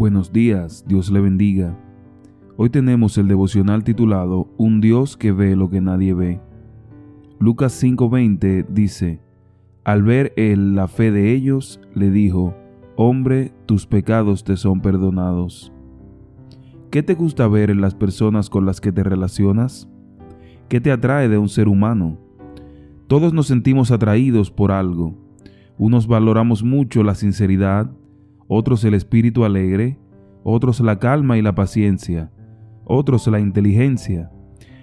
Buenos días, Dios le bendiga. Hoy tenemos el devocional titulado Un Dios que ve lo que nadie ve. Lucas 5:20 dice, Al ver él la fe de ellos, le dijo, Hombre, tus pecados te son perdonados. ¿Qué te gusta ver en las personas con las que te relacionas? ¿Qué te atrae de un ser humano? Todos nos sentimos atraídos por algo. Unos valoramos mucho la sinceridad, otros el espíritu alegre, otros la calma y la paciencia, otros la inteligencia.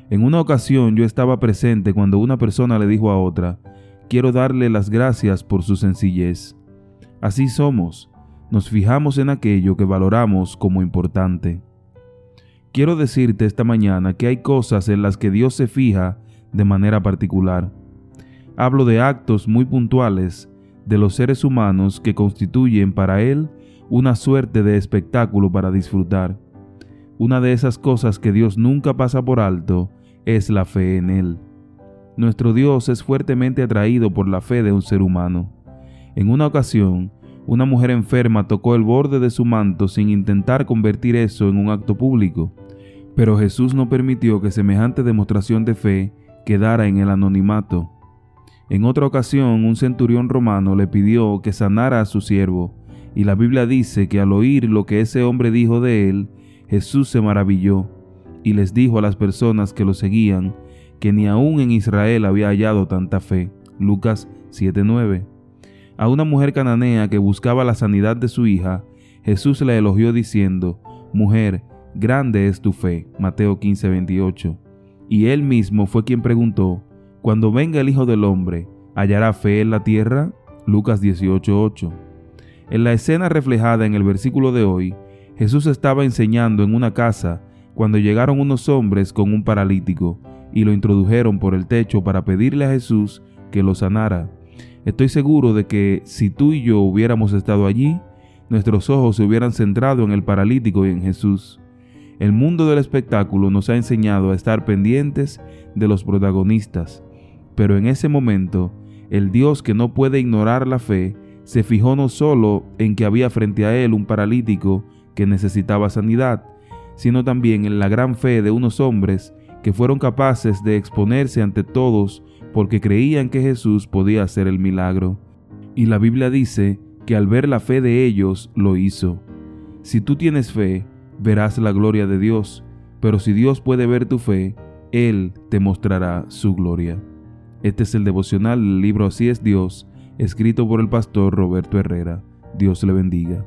En una ocasión yo estaba presente cuando una persona le dijo a otra, quiero darle las gracias por su sencillez. Así somos, nos fijamos en aquello que valoramos como importante. Quiero decirte esta mañana que hay cosas en las que Dios se fija de manera particular. Hablo de actos muy puntuales de los seres humanos que constituyen para Él una suerte de espectáculo para disfrutar. Una de esas cosas que Dios nunca pasa por alto es la fe en Él. Nuestro Dios es fuertemente atraído por la fe de un ser humano. En una ocasión, una mujer enferma tocó el borde de su manto sin intentar convertir eso en un acto público, pero Jesús no permitió que semejante demostración de fe quedara en el anonimato. En otra ocasión, un centurión romano le pidió que sanara a su siervo, y la Biblia dice que al oír lo que ese hombre dijo de él, Jesús se maravilló y les dijo a las personas que lo seguían que ni aún en Israel había hallado tanta fe. Lucas 7:9. A una mujer cananea que buscaba la sanidad de su hija, Jesús la elogió diciendo, Mujer, grande es tu fe. Mateo 15:28. Y él mismo fue quien preguntó, Cuando venga el Hijo del Hombre, ¿hallará fe en la tierra? Lucas 18:8. En la escena reflejada en el versículo de hoy, Jesús estaba enseñando en una casa cuando llegaron unos hombres con un paralítico y lo introdujeron por el techo para pedirle a Jesús que lo sanara. Estoy seguro de que si tú y yo hubiéramos estado allí, nuestros ojos se hubieran centrado en el paralítico y en Jesús. El mundo del espectáculo nos ha enseñado a estar pendientes de los protagonistas, pero en ese momento, el Dios que no puede ignorar la fe se fijó no solo en que había frente a él un paralítico que necesitaba sanidad, sino también en la gran fe de unos hombres que fueron capaces de exponerse ante todos porque creían que Jesús podía hacer el milagro. Y la Biblia dice que al ver la fe de ellos lo hizo. Si tú tienes fe, verás la gloria de Dios, pero si Dios puede ver tu fe, Él te mostrará su gloria. Este es el devocional del libro Así es Dios escrito por el pastor Roberto Herrera. Dios le bendiga.